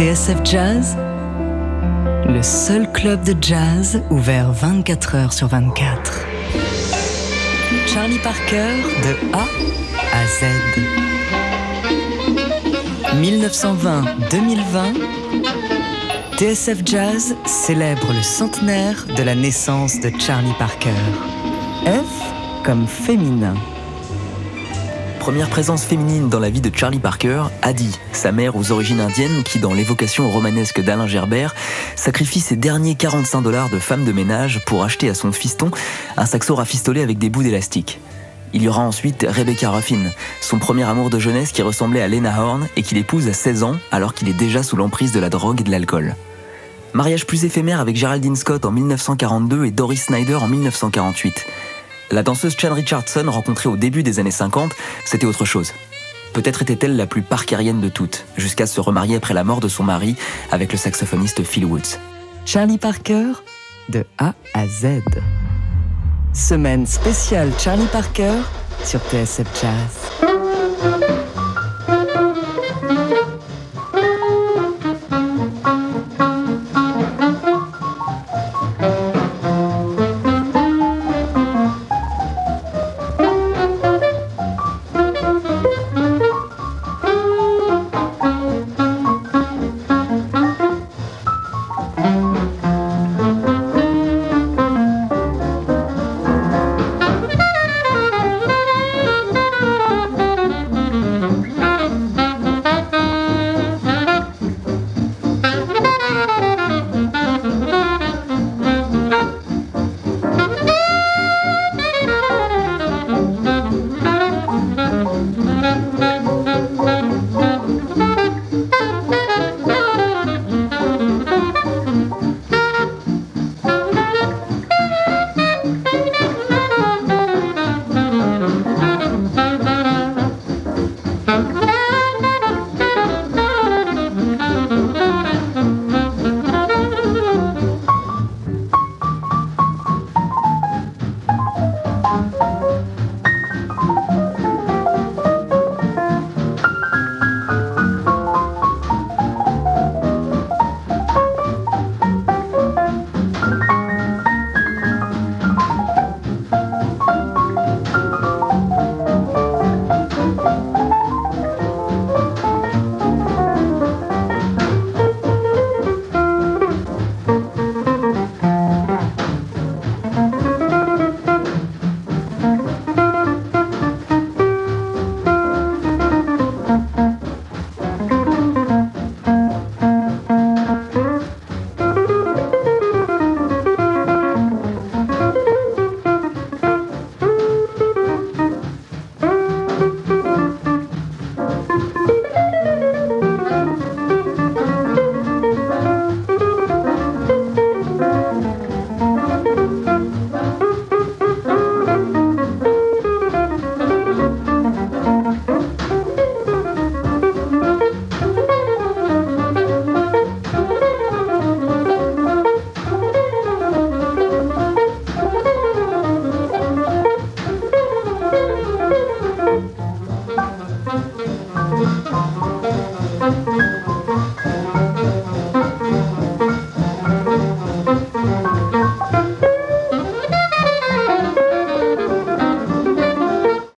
TSF Jazz, le seul club de jazz ouvert 24 heures sur 24. Charlie Parker de A à Z. 1920-2020, TSF Jazz célèbre le centenaire de la naissance de Charlie Parker. F comme féminin. Première présence féminine dans la vie de Charlie Parker, Addie, sa mère aux origines indiennes qui, dans l'évocation romanesque d'Alain Gerbert, sacrifie ses derniers 45 dollars de femme de ménage pour acheter à son fiston un saxo rafistolé avec des bouts d'élastique. Il y aura ensuite Rebecca Ruffin, son premier amour de jeunesse qui ressemblait à Lena Horne et qu'il épouse à 16 ans alors qu'il est déjà sous l'emprise de la drogue et de l'alcool. Mariage plus éphémère avec Geraldine Scott en 1942 et Doris Snyder en 1948. La danseuse Chan Richardson, rencontrée au début des années 50, c'était autre chose. Peut-être était-elle la plus parkerienne de toutes, jusqu'à se remarier après la mort de son mari avec le saxophoniste Phil Woods. Charlie Parker, de A à Z. Semaine spéciale Charlie Parker sur TSF Jazz.